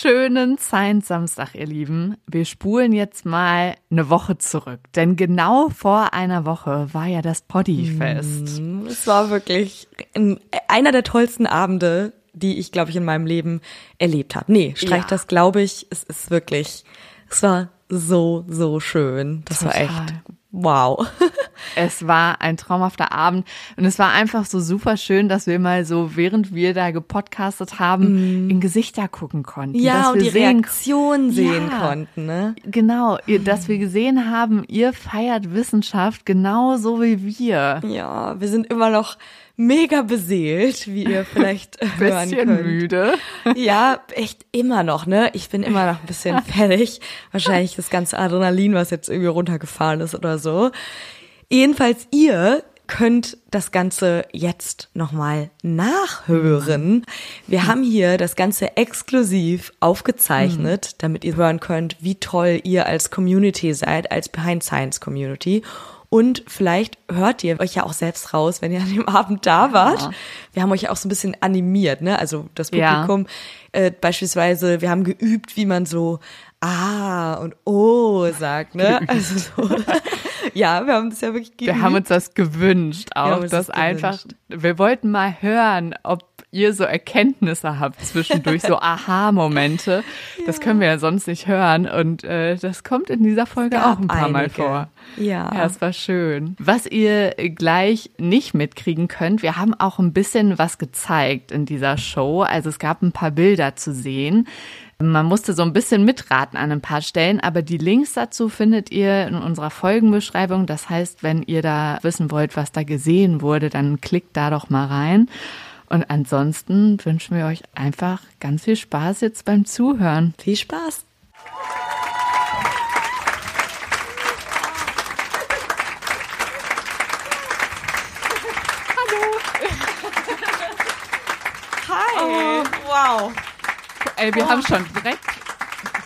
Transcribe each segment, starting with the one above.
schönen Science Samstag, ihr Lieben. Wir spulen jetzt mal eine Woche zurück, denn genau vor einer Woche war ja das Poddyfest. Mm, es war wirklich einer der tollsten Abende, die ich, glaube ich, in meinem Leben erlebt habe. Nee, streich ja. das, glaube ich. Es ist wirklich, es war so, so schön. Das Total. war echt wow. es war ein traumhafter Abend und es war einfach so super schön, dass wir mal so, während wir da gepodcastet haben, mm. in Gesichter gucken konnten. Ja, und die sehen, Reaktion sehen ja, konnten, ne? Genau, dass wir gesehen haben, ihr feiert Wissenschaft genauso wie wir. Ja, wir sind immer noch mega beseelt, wie ihr vielleicht hören bisschen könnt. müde. Ja, echt immer noch, ne? Ich bin immer noch ein bisschen fertig. Wahrscheinlich das ganze Adrenalin, was jetzt irgendwie runtergefahren ist oder so. Jedenfalls ihr könnt das Ganze jetzt nochmal nachhören. Wir haben hier das Ganze exklusiv aufgezeichnet, mhm. damit ihr hören könnt, wie toll ihr als Community seid, als Behind Science Community. Und vielleicht hört ihr euch ja auch selbst raus, wenn ihr an dem Abend da wart. Ja. Wir haben euch auch so ein bisschen animiert, ne? Also das Publikum. Ja. Äh, beispielsweise, wir haben geübt, wie man so ah und oh sagt, ne? Also so. ja, wir haben das ja wirklich geübt. Wir haben uns das gewünscht auch, dass das einfach, wir wollten mal hören, ob ihr so Erkenntnisse habt zwischendurch, so Aha-Momente. Ja. Das können wir ja sonst nicht hören. Und äh, das kommt in dieser Folge auch ein paar einige. Mal vor. Ja. Ja, es war schön. Was ihr gleich nicht mitkriegen könnt, wir haben auch ein bisschen was gezeigt in dieser Show. Also es gab ein paar Bilder zu sehen. Man musste so ein bisschen mitraten an ein paar Stellen, aber die Links dazu findet ihr in unserer Folgenbeschreibung. Das heißt, wenn ihr da wissen wollt, was da gesehen wurde, dann klickt da doch mal rein. Und ansonsten wünschen wir euch einfach ganz viel Spaß jetzt beim Zuhören. Viel Spaß! Hi! Oh, wow! Ey, wir oh. haben schon direkt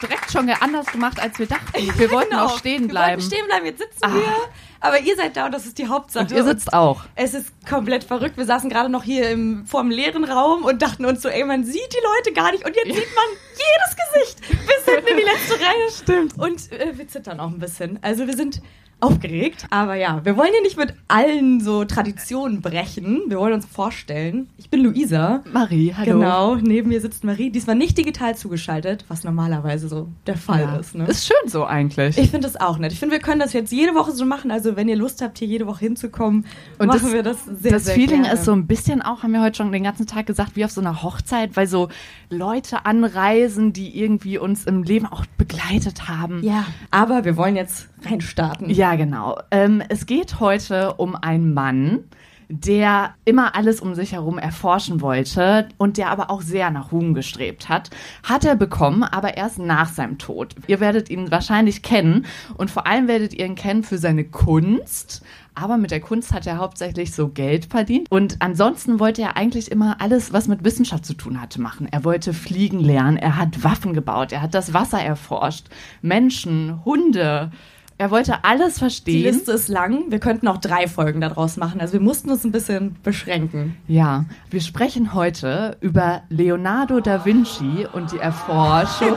direkt schon anders gemacht, als wir dachten. Wir wollten genau. auch stehen bleiben. Wir wollten stehen bleiben, jetzt sitzen ah. wir. Aber ihr seid da und das ist die Hauptsache. Und ihr sitzt und auch. Es ist komplett verrückt. Wir saßen gerade noch hier im, vor dem leeren Raum und dachten uns so, ey, man sieht die Leute gar nicht. Und jetzt ja. sieht man jedes Gesicht bis hinten in die letzte Reihe. Stimmt. Und äh, wir zittern auch ein bisschen. Also wir sind aufgeregt. Aber ja, wir wollen ja nicht mit allen so Traditionen brechen. Wir wollen uns vorstellen. Ich bin Luisa. Marie, hallo. Genau, neben mir sitzt Marie. Diesmal nicht digital zugeschaltet, was normalerweise so der Fall ja. ist. Ne? Ist schön so eigentlich. Ich finde das auch nett. Ich finde, wir können das jetzt jede Woche so machen. Also wenn ihr Lust habt, hier jede Woche hinzukommen, Und machen das, wir das sehr, das sehr Feeling gerne. ist so ein bisschen auch, haben wir heute schon den ganzen Tag gesagt, wie auf so einer Hochzeit, weil so Leute anreisen, die irgendwie uns im Leben auch begleitet haben. Ja, aber wir wollen jetzt reinstarten. Ja, genau. Ähm, es geht heute um einen Mann, der immer alles um sich herum erforschen wollte und der aber auch sehr nach Ruhm gestrebt hat, hat er bekommen, aber erst nach seinem Tod. Ihr werdet ihn wahrscheinlich kennen und vor allem werdet ihr ihn kennen für seine Kunst, aber mit der Kunst hat er hauptsächlich so Geld verdient. Und ansonsten wollte er eigentlich immer alles, was mit Wissenschaft zu tun hatte, machen. Er wollte fliegen lernen, er hat Waffen gebaut, er hat das Wasser erforscht, Menschen, Hunde, er wollte alles verstehen. Die Liste ist lang. Wir könnten auch drei Folgen daraus machen. Also wir mussten uns ein bisschen beschränken. Ja, wir sprechen heute über Leonardo da Vinci und die Erforschung.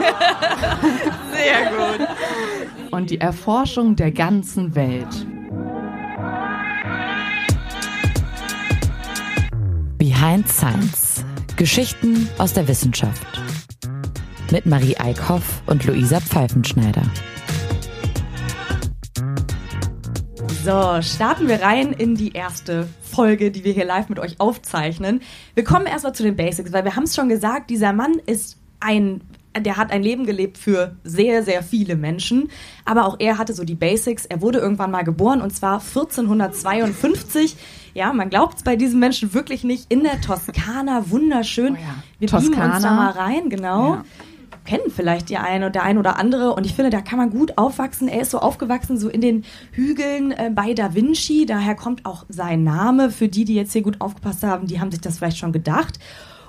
Sehr gut. Und die Erforschung der ganzen Welt. Behind Science. Geschichten aus der Wissenschaft. Mit Marie Eickhoff und Luisa Pfeifenschneider. So, starten wir rein in die erste Folge, die wir hier live mit euch aufzeichnen. Wir kommen erstmal zu den Basics, weil wir haben es schon gesagt, dieser Mann ist ein der hat ein Leben gelebt für sehr, sehr viele Menschen. Aber auch er hatte so die Basics. Er wurde irgendwann mal geboren und zwar 1452. Ja, man glaubt es bei diesem Menschen wirklich nicht. In der Toskana, wunderschön. Oh ja. Wir Toskana. uns da mal rein, genau. Ja kennen vielleicht die eine oder der ein oder andere. Und ich finde, da kann man gut aufwachsen. Er ist so aufgewachsen, so in den Hügeln äh, bei Da Vinci. Daher kommt auch sein Name. Für die, die jetzt hier gut aufgepasst haben, die haben sich das vielleicht schon gedacht.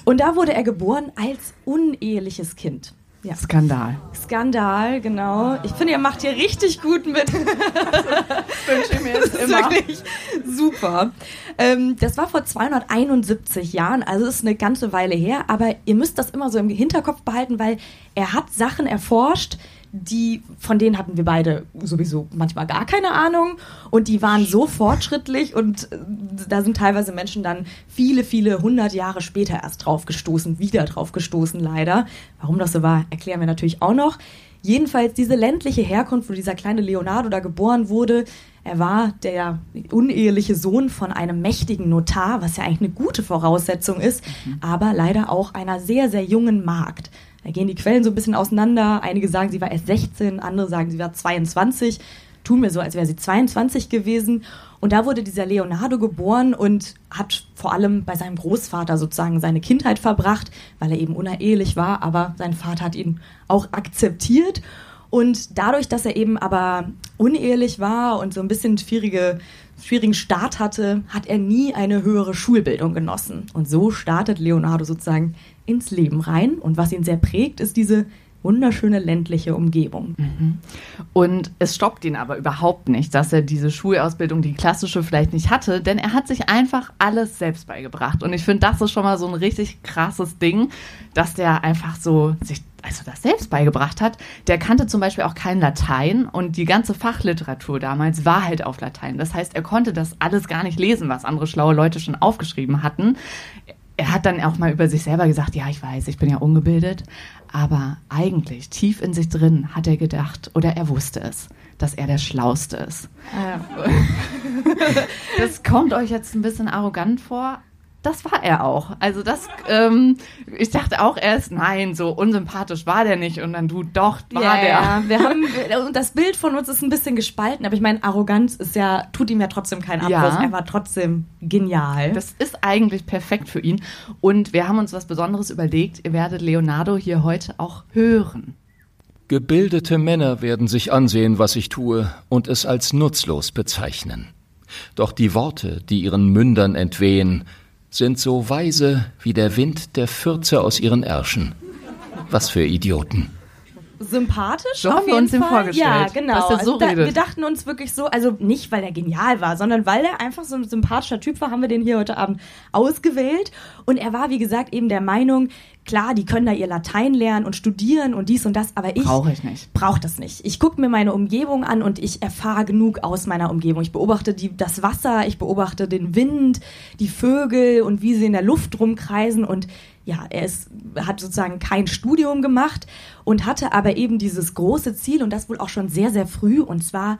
Und da wurde er geboren als uneheliches Kind. Ja. Skandal. Skandal, genau. Ich finde, ihr macht hier richtig gut mit. Wünsche ich mir jetzt das ist immer. wirklich super. Ähm, das war vor 271 Jahren, also ist eine ganze Weile her, aber ihr müsst das immer so im Hinterkopf behalten, weil er hat Sachen erforscht, die, von denen hatten wir beide sowieso manchmal gar keine Ahnung und die waren so fortschrittlich und äh, da sind teilweise Menschen dann viele, viele hundert Jahre später erst drauf gestoßen, wieder drauf gestoßen leider. Warum das so war, erklären wir natürlich auch noch. Jedenfalls diese ländliche Herkunft, wo dieser kleine Leonardo da geboren wurde, er war der uneheliche Sohn von einem mächtigen Notar, was ja eigentlich eine gute Voraussetzung ist, mhm. aber leider auch einer sehr, sehr jungen Magd. Da gehen die Quellen so ein bisschen auseinander. Einige sagen, sie war erst 16, andere sagen, sie war 22. Tun mir so, als wäre sie 22 gewesen. Und da wurde dieser Leonardo geboren und hat vor allem bei seinem Großvater sozusagen seine Kindheit verbracht, weil er eben unehelich war, aber sein Vater hat ihn auch akzeptiert. Und dadurch, dass er eben aber unehelich war und so ein bisschen schwierige, schwierigen Start hatte, hat er nie eine höhere Schulbildung genossen. Und so startet Leonardo sozusagen ins Leben rein. Und was ihn sehr prägt, ist diese wunderschöne ländliche Umgebung. Mhm. Und es stockt ihn aber überhaupt nicht, dass er diese Schulausbildung, die klassische, vielleicht nicht hatte, denn er hat sich einfach alles selbst beigebracht. Und ich finde, das ist schon mal so ein richtig krasses Ding, dass der einfach so sich also das selbst beigebracht hat, der kannte zum Beispiel auch kein Latein und die ganze Fachliteratur damals war halt auf Latein. Das heißt, er konnte das alles gar nicht lesen, was andere schlaue Leute schon aufgeschrieben hatten er hat dann auch mal über sich selber gesagt, ja, ich weiß, ich bin ja ungebildet, aber eigentlich tief in sich drin hat er gedacht oder er wusste es, dass er der Schlauste ist. Ja. Das kommt euch jetzt ein bisschen arrogant vor, das war er auch. Also das, ähm, ich dachte auch erst, nein, so unsympathisch war der nicht und dann du, doch, war ja, der. Ja, wir haben, und das Bild von uns ist ein bisschen gespalten, aber ich meine, Arroganz ist ja, tut ihm ja trotzdem keinen Abriss, ja. er war trotzdem genial. Das ist eigentlich perfekt für ihn und wir haben uns was Besonderes überlegt, ihr werdet Leonardo hier heute auch hören. Gebildete Männer werden sich ansehen, was ich tue, und es als nutzlos bezeichnen. Doch die Worte, die ihren Mündern entwehen, sind so weise wie der Wind der Fürze aus ihren Ärschen. Was für Idioten. Sympathisch. So haben wir uns den vorgestellt. Ja, genau. Dass so also da, wir dachten uns wirklich so, also nicht, weil er genial war, sondern weil er einfach so ein sympathischer Typ war, haben wir den hier heute Abend ausgewählt. Und er war, wie gesagt, eben der Meinung, klar, die können da ihr Latein lernen und studieren und dies und das, aber ich brauche ich nicht. Brauche das nicht. Ich gucke mir meine Umgebung an und ich erfahre genug aus meiner Umgebung. Ich beobachte die, das Wasser, ich beobachte den Wind, die Vögel und wie sie in der Luft rumkreisen und ja, er ist, hat sozusagen kein Studium gemacht und hatte aber eben dieses große Ziel und das wohl auch schon sehr, sehr früh und zwar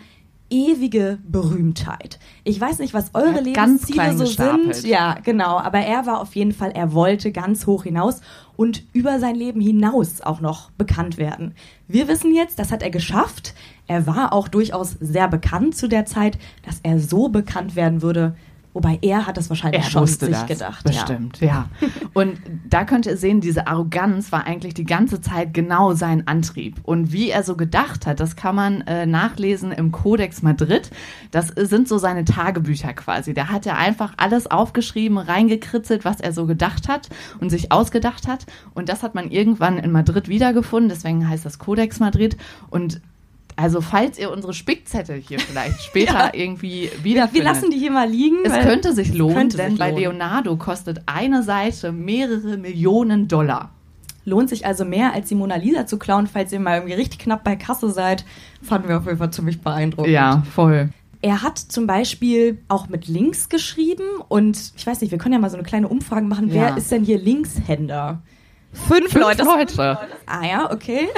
ewige Berühmtheit. Ich weiß nicht, was eure Lebensziele so gestapelt. sind. Ja, genau. Aber er war auf jeden Fall, er wollte ganz hoch hinaus und über sein Leben hinaus auch noch bekannt werden. Wir wissen jetzt, das hat er geschafft. Er war auch durchaus sehr bekannt zu der Zeit, dass er so bekannt werden würde, Wobei er hat das wahrscheinlich er schon sich das, gedacht. Bestimmt, ja. ja. Und da könnt ihr sehen, diese Arroganz war eigentlich die ganze Zeit genau sein Antrieb. Und wie er so gedacht hat, das kann man äh, nachlesen im Codex Madrid. Das sind so seine Tagebücher quasi. Da hat er einfach alles aufgeschrieben, reingekritzelt, was er so gedacht hat und sich ausgedacht hat. Und das hat man irgendwann in Madrid wiedergefunden. Deswegen heißt das Codex Madrid. Und also falls ihr unsere Spickzettel hier vielleicht später ja. irgendwie wiederfindet. Wir lassen die hier mal liegen. Es könnte sich lohnen, könnte denn sich bei lohnen. Leonardo kostet eine Seite mehrere Millionen Dollar. Lohnt sich also mehr, als die Mona Lisa zu klauen, falls ihr mal irgendwie richtig knapp bei Kasse seid. Fanden wir auf jeden Fall ziemlich beeindruckend. Ja, voll. Er hat zum Beispiel auch mit Links geschrieben und ich weiß nicht, wir können ja mal so eine kleine Umfrage machen. Ja. Wer ist denn hier Linkshänder? Fünf, Fünf Leute. Leute. Ah ja, okay.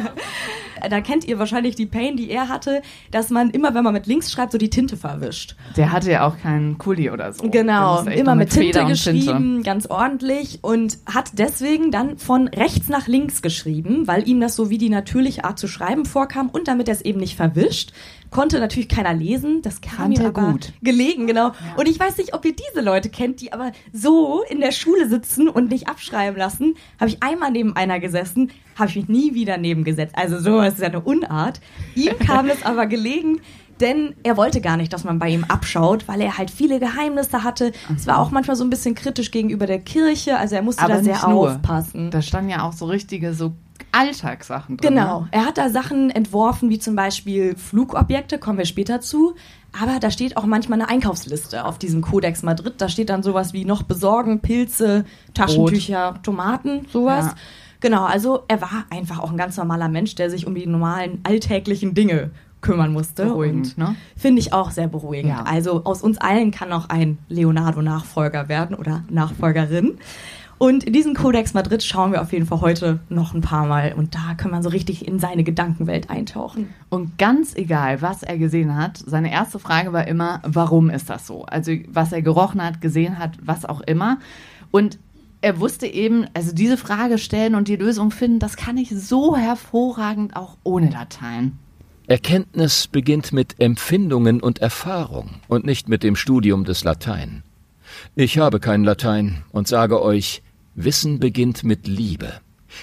da kennt ihr wahrscheinlich die Pain, die er hatte, dass man immer, wenn man mit links schreibt, so die Tinte verwischt. Der hatte ja auch keinen Kuli oder so. Genau, immer mit, Tinte geschrieben, Tinte. ganz ordentlich und hat deswegen dann von rechts nach links geschrieben, weil ihm das so wie die natürliche Art zu schreiben vorkam und damit er es eben nicht verwischt konnte natürlich keiner lesen. Das kam Fand mir aber gut. gelegen, genau. Ja. Und ich weiß nicht, ob ihr diese Leute kennt, die aber so in der Schule sitzen und nicht abschreiben lassen. Habe ich einmal neben einer gesessen, habe ich mich nie wieder nebengesetzt. Also sowas ist ja eine Unart. Ihm kam es aber gelegen, denn er wollte gar nicht, dass man bei ihm abschaut, weil er halt viele Geheimnisse hatte. Es war auch manchmal so ein bisschen kritisch gegenüber der Kirche, also er musste aber da sehr aufpassen. Da standen ja auch so richtige so Alltagssachen drin. Genau. Er hat da Sachen entworfen, wie zum Beispiel Flugobjekte, kommen wir später zu. Aber da steht auch manchmal eine Einkaufsliste auf diesem Codex Madrid. Da steht dann sowas wie noch besorgen, Pilze, Taschentücher, Tomaten, sowas. Ja. Genau, also er war einfach auch ein ganz normaler Mensch, der sich um die normalen alltäglichen Dinge kümmern musste. Beruhigend, ne? Finde ich auch sehr beruhigend. Ja. Also aus uns allen kann noch ein Leonardo-Nachfolger werden oder Nachfolgerin. Und in diesen Codex Madrid schauen wir auf jeden Fall heute noch ein paar Mal. Und da kann man so richtig in seine Gedankenwelt eintauchen. Und ganz egal, was er gesehen hat, seine erste Frage war immer, warum ist das so? Also was er gerochen hat, gesehen hat, was auch immer. Und er wusste eben, also diese Frage stellen und die Lösung finden, das kann ich so hervorragend auch ohne Dateien. Erkenntnis beginnt mit Empfindungen und Erfahrung und nicht mit dem Studium des Latein. Ich habe kein Latein und sage euch, Wissen beginnt mit Liebe.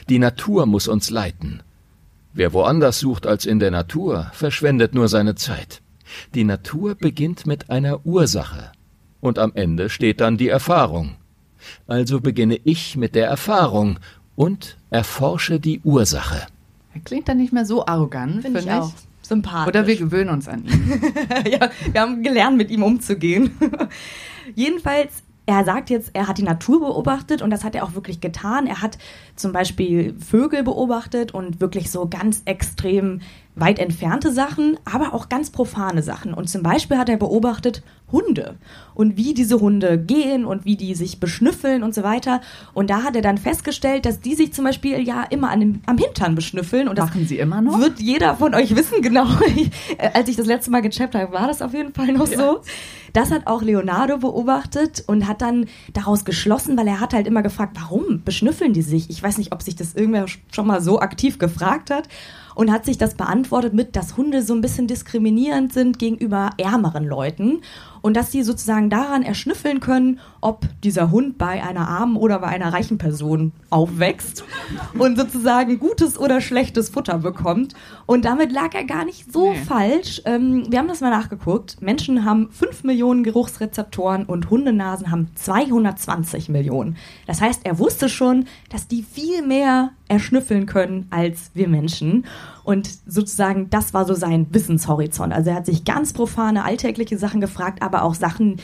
Die Natur muss uns leiten. Wer woanders sucht als in der Natur, verschwendet nur seine Zeit. Die Natur beginnt mit einer Ursache. Und am Ende steht dann die Erfahrung. Also beginne ich mit der Erfahrung und erforsche die Ursache. Er klingt dann nicht mehr so arrogant, Finde finde ich auch. Sympathisch. Oder wir gewöhnen uns an ihn. ja, wir haben gelernt, mit ihm umzugehen. Jedenfalls, er sagt jetzt, er hat die Natur beobachtet und das hat er auch wirklich getan. Er hat zum Beispiel Vögel beobachtet und wirklich so ganz extrem weit entfernte Sachen, aber auch ganz profane Sachen. Und zum Beispiel hat er beobachtet Hunde und wie diese Hunde gehen und wie die sich beschnüffeln und so weiter. Und da hat er dann festgestellt, dass die sich zum Beispiel ja immer an dem, am Hintern beschnüffeln. Und das Machen sie immer noch? Wird jeder von euch wissen, genau. Als ich das letzte Mal gecheckt habe, war das auf jeden Fall noch so. Das hat auch Leonardo beobachtet und hat dann daraus geschlossen, weil er hat halt immer gefragt, warum beschnüffeln die sich? Ich weiß nicht, ob sich das irgendwer schon mal so aktiv gefragt hat und hat sich das beantwortet mit, dass Hunde so ein bisschen diskriminierend sind gegenüber ärmeren Leuten und dass sie sozusagen daran erschnüffeln können, ob dieser Hund bei einer armen oder bei einer reichen Person aufwächst und sozusagen gutes oder schlechtes Futter bekommt. Und damit lag er gar nicht so Nee. falsch. Ähm, wir haben das mal nachgeguckt. Menschen haben 5 Millionen Geruchsrezeptoren und Hundenasen haben 220 Millionen. Das heißt, er wusste schon, dass die viel mehr erschnüffeln können als wir Menschen. Und sozusagen, das war so sein Wissenshorizont. Also er hat sich ganz profane, alltägliche Sachen gefragt, aber auch Sachen,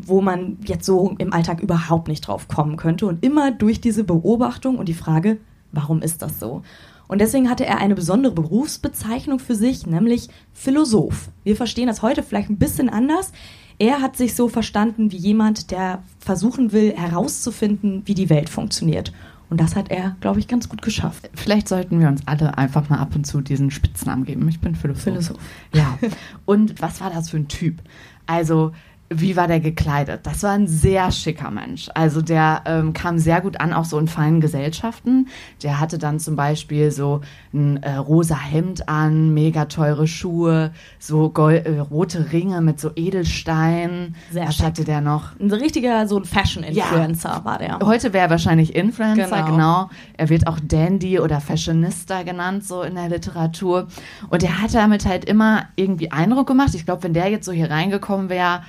wo man jetzt so im Alltag überhaupt nicht drauf kommen könnte. Und immer durch diese Beobachtung und die Frage, warum ist das so? Und deswegen hatte er eine besondere Berufsbezeichnung für sich, nämlich Philosoph. Wir verstehen das heute vielleicht ein bisschen anders. Er hat sich so verstanden wie jemand, der versuchen will, herauszufinden, wie die Welt funktioniert. Und das hat er, glaube ich, ganz gut geschafft. Vielleicht sollten wir uns alle einfach mal ab und zu diesen Spitznamen geben. Ich bin Philosoph. Philosoph. Ja. Und was war das für ein Typ? Also, wie war der gekleidet? Das war ein sehr schicker Mensch. Also der ähm, kam sehr gut an, auch so in feinen Gesellschaften. Der hatte dann zum Beispiel so ein äh, rosa Hemd an, mega teure Schuhe, so gold, äh, rote Ringe mit so Edelsteinen. Sehr Was schick. hatte der noch? Ein richtiger so ein Fashion-Influencer war der. Heute wäre er wahrscheinlich Influencer, Genau. genau. Er wird auch Dandy oder Fashionista genannt, so in der Literatur. Und er hat damit halt immer irgendwie Eindruck gemacht. Ich glaube, wenn der jetzt so hier reingekommen wäre,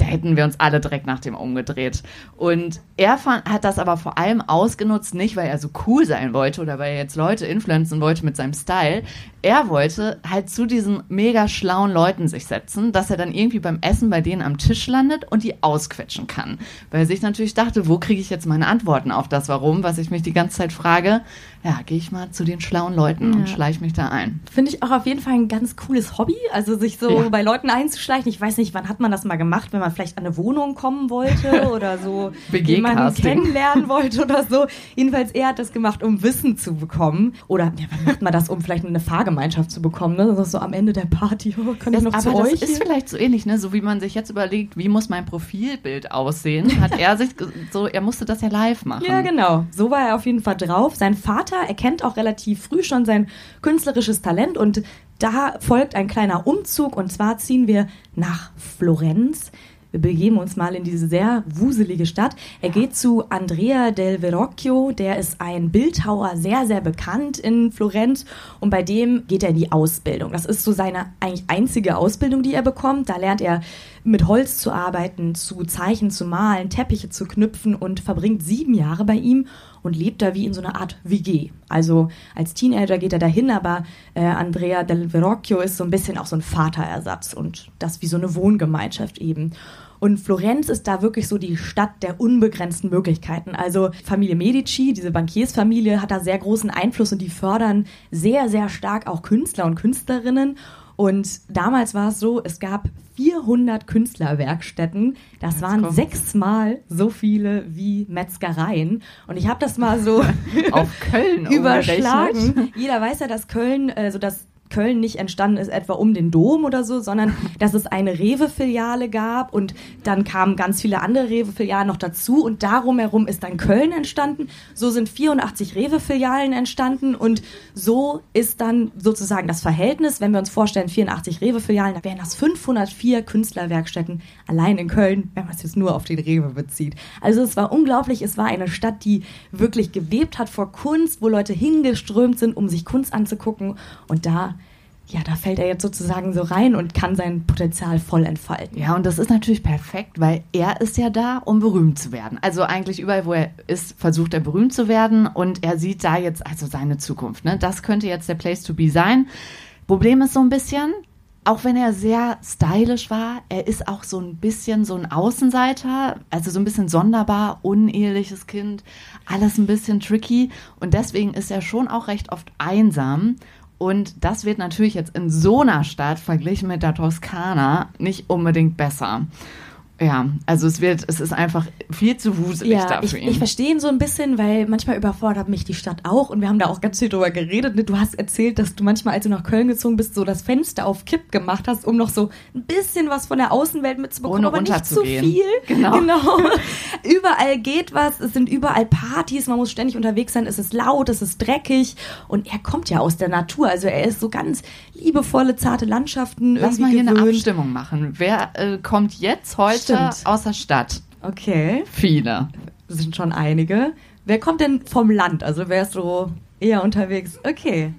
da hätten wir uns alle direkt nach dem umgedreht. Und er fand, hat das aber vor allem ausgenutzt, nicht weil er so cool sein wollte oder weil er jetzt Leute influenzen wollte mit seinem Style. Er wollte halt zu diesen mega schlauen Leuten sich setzen, dass er dann irgendwie beim Essen bei denen am Tisch landet und die ausquetschen kann. Weil er sich natürlich dachte, wo kriege ich jetzt meine Antworten auf das Warum, was ich mich die ganze Zeit frage. Ja, gehe ich mal zu den schlauen Leuten und schleiche mich da ein. Finde ich auch auf jeden Fall ein ganz cooles Hobby. Also sich so Ja. bei Leuten einzuschleichen. Ich weiß nicht, wann hat man das mal gemacht, wenn man vielleicht an eine Wohnung kommen wollte oder so jemanden kennenlernen wollte oder so. Jedenfalls er hat das gemacht, um Wissen zu bekommen. Oder ja, macht man das, um vielleicht eine Fahrgemeinschaft zu bekommen? Ne? Das ist so am Ende der Party. Oh, kann ich noch aber zu das euch? ist vielleicht so ähnlich, ne? So wie man sich jetzt überlegt, wie muss mein Profilbild aussehen, hat er sich so, er musste das ja live machen. Ja, genau. So war er auf jeden Fall drauf. Sein Vater erkennt auch relativ früh schon sein künstlerisches Talent und da folgt ein kleiner Umzug und zwar ziehen wir nach Florenz. Wir begeben uns mal in diese sehr wuselige Stadt. Er geht zu Andrea del Verrocchio, der ist ein Bildhauer, sehr, sehr bekannt in Florenz und bei dem geht er in die Ausbildung. Das ist so seine eigentlich einzige Ausbildung, die er bekommt. Da lernt er mit Holz zu arbeiten, zu zeichnen, zu malen, Teppiche zu knüpfen und verbringt sieben Jahre bei ihm. und lebt da wie in so einer Art WG. Also als Teenager geht er dahin, aber äh, Andrea del Verrocchio ist so ein bisschen auch so ein Vaterersatz und das wie so eine Wohngemeinschaft eben. Und Florenz ist da wirklich so die Stadt der unbegrenzten Möglichkeiten. Also Familie Medici, diese Bankiersfamilie, hat da sehr großen Einfluss und die fördern sehr, sehr stark auch Künstler und Künstlerinnen. Und damals war es so, es gab 400 Künstlerwerkstätten. Das Jetzt waren kommt's. sechsmal so viele wie Metzgereien. Und ich habe das mal so Auf Köln überschlagen. Jeder weiß ja, dass Köln, also dass Köln nicht entstanden ist etwa um den Dom oder so, sondern dass es eine Rewe-Filiale gab und dann kamen ganz viele andere Rewe-Filialen noch dazu und darum herum ist dann Köln entstanden. So sind 84 Rewe-Filialen entstanden und so ist dann sozusagen das Verhältnis, wenn wir uns vorstellen, 84 Rewe-Filialen, da wären das 504 Künstlerwerkstätten allein in Köln, wenn man es jetzt nur auf den Rewe bezieht. Also es war unglaublich, es war eine Stadt, die wirklich gewebt hat vor Kunst, wo Leute hingeströmt sind, um sich Kunst anzugucken und da ja, da fällt er jetzt sozusagen so rein und kann sein Potenzial voll entfalten. Ja, und das ist natürlich perfekt, weil er ist ja da, um berühmt zu werden. Also eigentlich überall, wo er ist, versucht er berühmt zu werden und er sieht da jetzt also seine Zukunft. Ne? Das könnte jetzt der Place to be sein. Problem ist so ein bisschen, auch wenn er sehr stylisch war, er ist auch so ein bisschen so ein Außenseiter, also so ein bisschen sonderbar, uneheliches Kind, alles ein bisschen tricky und deswegen ist er schon auch recht oft einsam. Und das wird natürlich jetzt in so einer Stadt verglichen mit der Toskana nicht unbedingt besser. Ja, also es wird, es ist einfach viel zu wuselig Ja, ich, für ihn. ich verstehe ihn so ein bisschen, weil manchmal überfordert mich die Stadt auch und wir haben da auch ganz viel drüber geredet. Ne? Du hast erzählt, dass du manchmal, als du nach Köln gezogen bist, so das Fenster auf Kipp gemacht hast, um noch so ein bisschen was von der Außenwelt mitzubekommen, Ohne aber nicht zu viel. Genau. überall geht was, es sind überall Partys, man muss ständig unterwegs sein, es ist laut, es ist dreckig und er kommt ja aus der Natur, also er ist so ganz liebevolle, zarte Landschaften Lass mal hier eine gewöhnt. Abstimmung machen. Wer äh, kommt jetzt heute Stimmt. aus der Stadt? Okay. Viele. Das sind schon einige. Wer kommt denn vom Land? Also wer ist so eher unterwegs? Okay.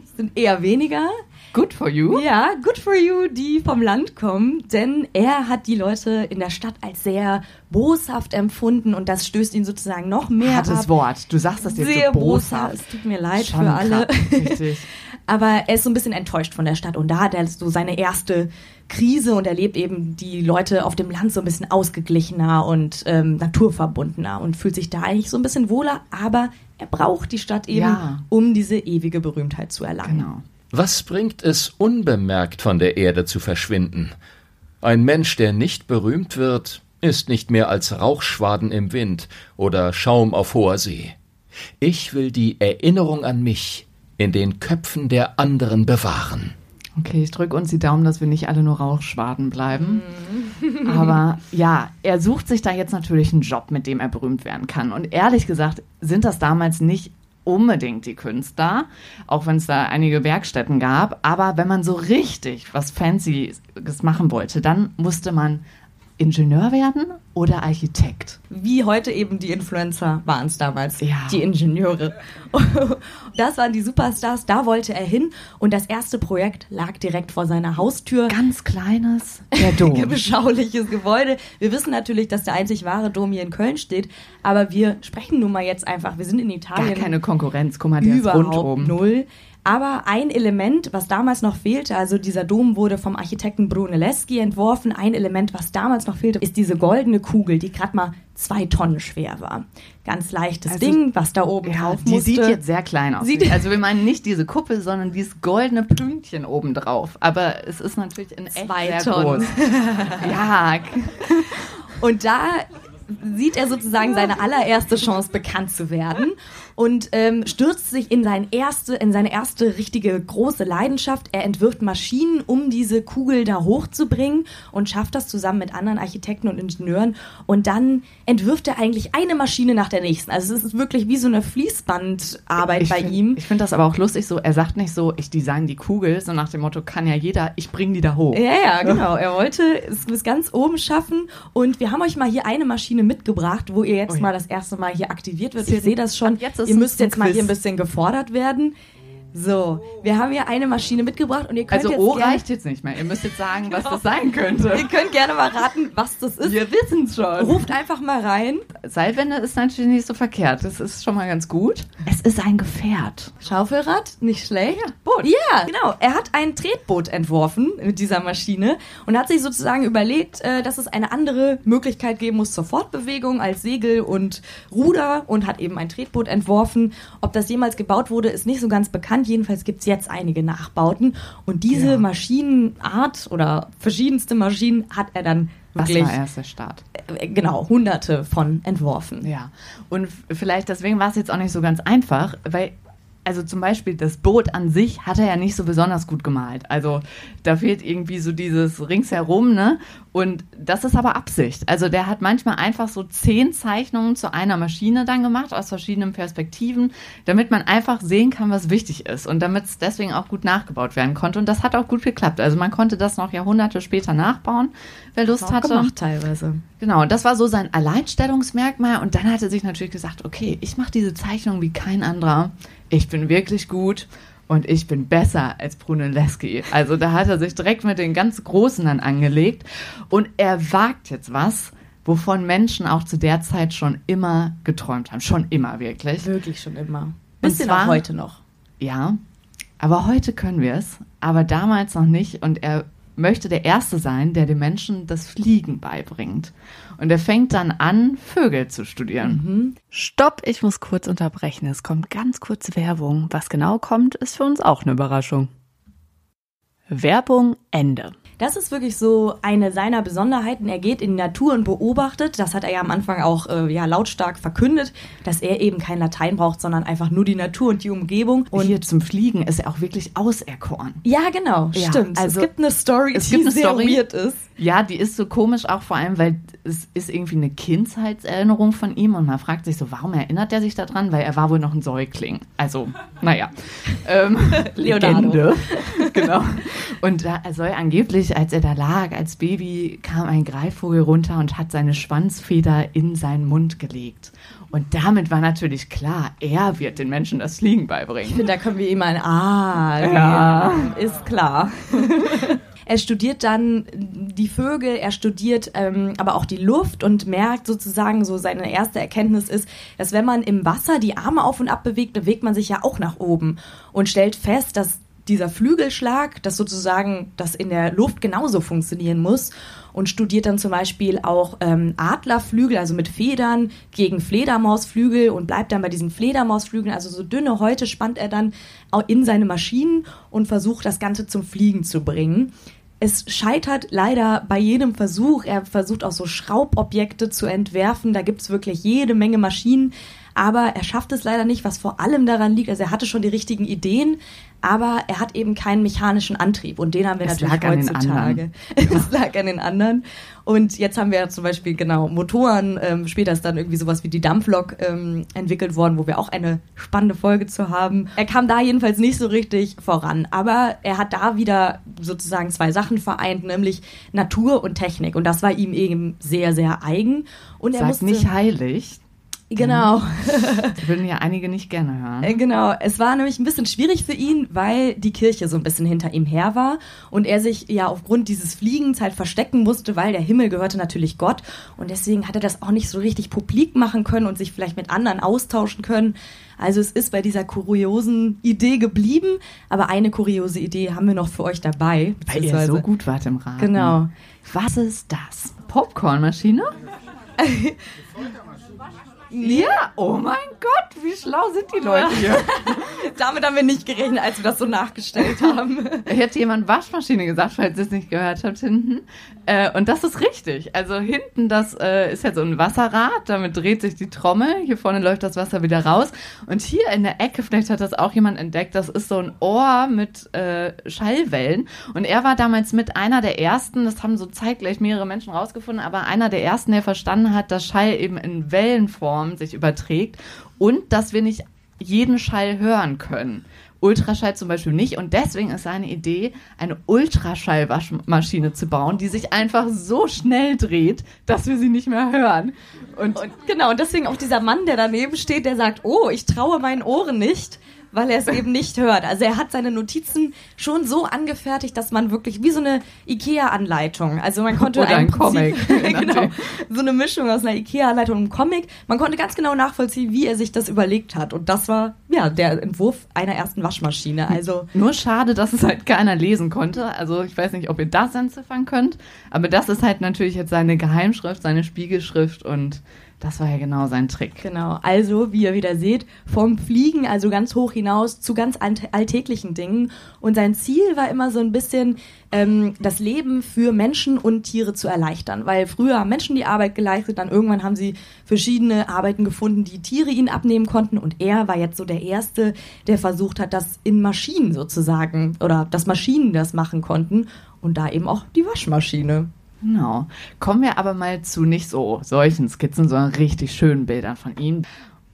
Das sind eher weniger. Good for you. Ja, good for you, die vom Land kommen, denn er hat die Leute in der Stadt als sehr boshaft empfunden und das stößt ihn sozusagen noch mehr Hartes ab. Wort. Du sagst das jetzt Sehr so boshaft. boshaft. Es tut mir leid Schon für alle. krass, richtig. Aber er ist so ein bisschen enttäuscht von der Stadt und da hat er so seine erste Krise und erlebt eben die Leute auf dem Land so ein bisschen ausgeglichener und ähm, naturverbundener und fühlt sich da eigentlich so ein bisschen wohler, aber er braucht die Stadt eben, Ja. um diese ewige Berühmtheit zu erlangen. Genau. Was bringt es, unbemerkt von der Erde zu verschwinden? Ein Mensch, der nicht berühmt wird, ist nicht mehr als Rauchschwaden im Wind oder Schaum auf hoher See. Ich will die Erinnerung an mich in den Köpfen der anderen bewahren. Okay, ich drücke uns die Daumen, dass wir nicht alle nur Rauchschwaden bleiben. Aber ja, er sucht sich da jetzt natürlich einen Job, mit dem er berühmt werden kann. Und ehrlich gesagt sind das damals nicht unbedingt die Künstler, auch wenn es da einige Werkstätten gab. Aber wenn man so richtig was Fancyes machen wollte, dann musste man Ingenieur werden oder Architekt. Wie heute eben die Influencer waren es damals, Ja. die Ingenieure. Das waren die Superstars, da wollte er hin und das erste Projekt lag direkt vor seiner Haustür. Ganz kleines, der Dom. beschauliches Gebäude. Wir wissen natürlich, dass der einzig wahre Dom hier in Köln steht, aber wir sprechen nun mal jetzt einfach, wir sind in Gar Italien keine Konkurrenz. Guck mal, der ist überhaupt rundum. null. Aber ein Element, was damals noch fehlte, also dieser Dom wurde vom Architekten Brunelleschi entworfen. Ein Element, was damals noch fehlte, ist diese goldene Kugel, die gerade mal zwei Tonnen schwer war. Ganz leichtes Also, Ding, was da oben Ja, drauf die musste. sieht jetzt sehr klein aus. Sieht- also wir meinen nicht diese Kuppel, sondern dieses goldene Pünktchen obendrauf. Aber es ist natürlich in echt Zwei sehr Tonnen. groß. ja, Und da sieht er sozusagen seine allererste Chance, bekannt zu werden und ähm, stürzt sich in, sein erste, in seine erste richtige große Leidenschaft. Er entwirft Maschinen, um diese Kugel da hochzubringen und schafft das zusammen mit anderen Architekten und Ingenieuren. Und dann entwirft er eigentlich eine Maschine nach der nächsten. Also es ist wirklich wie so eine Fließbandarbeit ich bei find- ihm. Ich finde das aber auch lustig so. Er sagt nicht so, ich design die Kugel, so nach dem Motto, kann ja jeder, ich bring die da hoch. Ja, ja, genau. Er wollte es bis ganz oben schaffen. Und wir haben euch mal hier eine Maschine mitgebracht, wo ihr jetzt Oh ja. mal das erste Mal hier aktiviert wird. Ich sehe das schon. jetzt ihr müsst jetzt mal hier ein bisschen gefordert werden. So, wir haben hier eine Maschine mitgebracht und ihr könnt Also jetzt O gerne, reicht jetzt nicht mehr. Ihr müsst jetzt sagen, was das sein könnte. ihr könnt gerne mal raten, was das ist. Wir wissen schon. Ruft einfach mal rein. Seilwände ist natürlich nicht so verkehrt. Das ist schon mal ganz gut. Es ist ein Gefährt. Schaufelrad, nicht schlecht. Ja, Boot. Ja, genau. Er hat ein Tretboot entworfen mit dieser Maschine und hat sich sozusagen überlegt, äh, dass es eine andere Möglichkeit geben muss zur Fortbewegung als Segel und Ruder und hat eben ein Tretboot entworfen. Ob das jemals gebaut wurde, ist nicht so ganz bekannt. Jedenfalls gibt's jetzt einige Nachbauten und diese Ja. Maschinenart oder verschiedenste Maschinen hat er dann wirklich, war erst der Start? äh, genau, hunderte von entworfen. Ja. Und vielleicht deswegen war es jetzt auch nicht so ganz einfach, weil, also zum Beispiel das Boot an sich hat er ja nicht so besonders gut gemalt. Also da fehlt irgendwie so dieses ringsherum, ne? Und das ist aber Absicht. Also der hat manchmal einfach so zehn Zeichnungen zu einer Maschine dann gemacht, aus verschiedenen Perspektiven, damit man einfach sehen kann, was wichtig ist und damit es deswegen auch gut nachgebaut werden konnte. Und das hat auch gut geklappt. Also man konnte das noch Jahrhunderte später nachbauen, wer Lust Auch hatte. gemacht teilweise. Genau, und das war so sein Alleinstellungsmerkmal. Und dann hat er sich natürlich gesagt, okay, ich mache diese Zeichnung wie kein anderer. Ich bin wirklich gut und ich bin besser als Brunelleschi. Also da hat er sich direkt mit den ganz Großen dann angelegt. Und er wagt jetzt was, wovon Menschen auch zu der Zeit schon immer geträumt haben. Schon immer wirklich. Wirklich schon immer. Und Bisschen zwar- auch heute noch. Ja, aber heute können wir es, aber damals noch nicht. Und er möchte der Erste sein, der den Menschen das Fliegen beibringt. Und er fängt dann an, Vögel zu studieren. Stopp, ich muss kurz unterbrechen. Es kommt ganz kurz Werbung. Was genau kommt, ist für uns auch eine Überraschung. Werbung Ende. Das ist wirklich so eine seiner Besonderheiten. Er geht in die Natur und beobachtet. Das hat er ja am Anfang auch äh, ja, lautstark verkündet, dass er eben kein Latein braucht, sondern einfach nur die Natur und die Umgebung. Und hier zum Fliegen ist er auch wirklich auserkoren. ja, genau, Ja, stimmt. also- es gibt eine Story, Es die gibt eine sehr Story. weird ist. Ja, die ist so komisch auch vor allem, weil es ist irgendwie eine Kindheitserinnerung von ihm und man fragt sich so, warum erinnert er sich daran? Weil er war wohl noch ein Säugling. Also, naja. ähm, Leonardo. Legende. genau. Und da soll angeblich, als er da lag, als Baby, kam ein Greifvogel runter und hat seine Schwanzfeder in seinen Mund gelegt. Und damit war natürlich klar, er wird den Menschen das Fliegen Ich beibringen. finde, da können wir ihm ein Ah, Ja. ist klar. Er studiert dann die Vögel, er studiert ähm, aber auch die Luft und merkt sozusagen, so seine erste Erkenntnis ist, dass wenn man im Wasser die Arme auf und ab bewegt, bewegt man sich ja auch nach oben und stellt fest, dass dieser Flügelschlag, dass sozusagen das in der Luft genauso funktionieren muss und studiert dann zum Beispiel auch ähm, Adlerflügel, also mit Federn gegen Fledermausflügel und bleibt dann bei diesen Fledermausflügeln, also so dünne Häute spannt er dann in seine Maschinen und versucht das Ganze zum Fliegen zu bringen. Es scheitert leider bei jedem Versuch. Er versucht auch so Schraubobjekte zu entwerfen. Da gibt's wirklich jede Menge Maschinen. Aber er schafft es leider nicht, was vor allem daran liegt. Also er hatte schon die richtigen Ideen, aber er hat eben keinen mechanischen Antrieb. Und den haben wir Es natürlich lag heutzutage. anderen. es lag an den anderen. Und jetzt haben wir ja zum Beispiel genau Motoren. Ähm, später ist dann irgendwie sowas wie die Dampflok ähm, entwickelt worden, wo wir auch eine spannende Folge zu haben. Er kam da jedenfalls nicht so richtig voran. Aber er hat da wieder sozusagen zwei Sachen vereint, nämlich Natur und Technik. Und das war ihm eben sehr, sehr eigen. Und er Sag musste, nicht heilig. Genau. Das würden ja einige nicht gerne hören. Äh, Genau, es war nämlich ein bisschen schwierig für ihn, weil die Kirche so ein bisschen hinter ihm her war und er sich ja aufgrund dieses Fliegens halt verstecken musste, weil der Himmel gehörte natürlich Gott und deswegen hat er das auch nicht so richtig publik machen können und sich vielleicht mit anderen austauschen können. Also es ist bei dieser kuriosen Idee geblieben, aber eine kuriose Idee haben wir noch für euch dabei. Weil ihr so gut wart im Raten. Genau. Was ist das? Popcornmaschine? ja, oh mein Gott, wie schlau sind die Leute hier. Damit haben wir nicht gerechnet, als wir das so nachgestellt haben. Hätte jemand Waschmaschine gesagt, falls ihr es nicht gehört habt hinten. Äh, und das ist richtig. Also hinten, das äh, ist ja so ein Wasserrad, damit dreht sich die Trommel. Hier vorne läuft das Wasser wieder raus. Und hier in der Ecke, vielleicht hat das auch jemand entdeckt, das ist so ein Ohr mit äh, Schallwellen. Und er war damals mit einer der ersten, das haben so zeitgleich mehrere Menschen rausgefunden, aber einer der ersten, der verstanden hat, dass Schall eben in Wellenform sich überträgt und dass wir nicht jeden Schall hören können. Ultraschall zum Beispiel nicht. Und deswegen ist seine Idee, eine Ultraschallwaschmaschine zu bauen, die sich einfach so schnell dreht, dass wir sie nicht mehr hören. Und, Und genau, und deswegen auch dieser Mann, der daneben steht, der sagt, oh, ich traue meinen Ohren nicht, weil er es eben nicht hört. Also er hat seine Notizen schon so angefertigt, dass man wirklich wie so eine Ikea-Anleitung, also man konnte Oder ein Comic. genau, so eine Mischung aus einer Ikea-Anleitung und einem Comic. Man konnte ganz genau nachvollziehen, wie er sich das überlegt hat. Und das war ja der Entwurf einer ersten Waschmaschine. Also Nur schade, dass es halt keiner lesen konnte. Also ich weiß nicht, ob ihr das entziffern könnt, aber das ist halt natürlich jetzt seine Geheimschrift, seine Spiegelschrift und das war ja genau sein Trick. Genau, also wie ihr wieder seht, vom Fliegen, also ganz hoch hinaus, zu ganz alltäglichen Dingen. Und sein Ziel war immer so ein bisschen, ähm, das Leben für Menschen und Tiere zu erleichtern. Weil früher haben Menschen die Arbeit geleistet, dann irgendwann haben sie verschiedene Arbeiten gefunden, die Tiere ihnen abnehmen konnten. Und er war jetzt so der Erste, der versucht hat, das in Maschinen sozusagen, oder dass Maschinen das machen konnten. Und da eben auch die Waschmaschine. Genau. Kommen wir aber mal zu nicht so solchen Skizzen, sondern richtig schönen Bildern von ihm.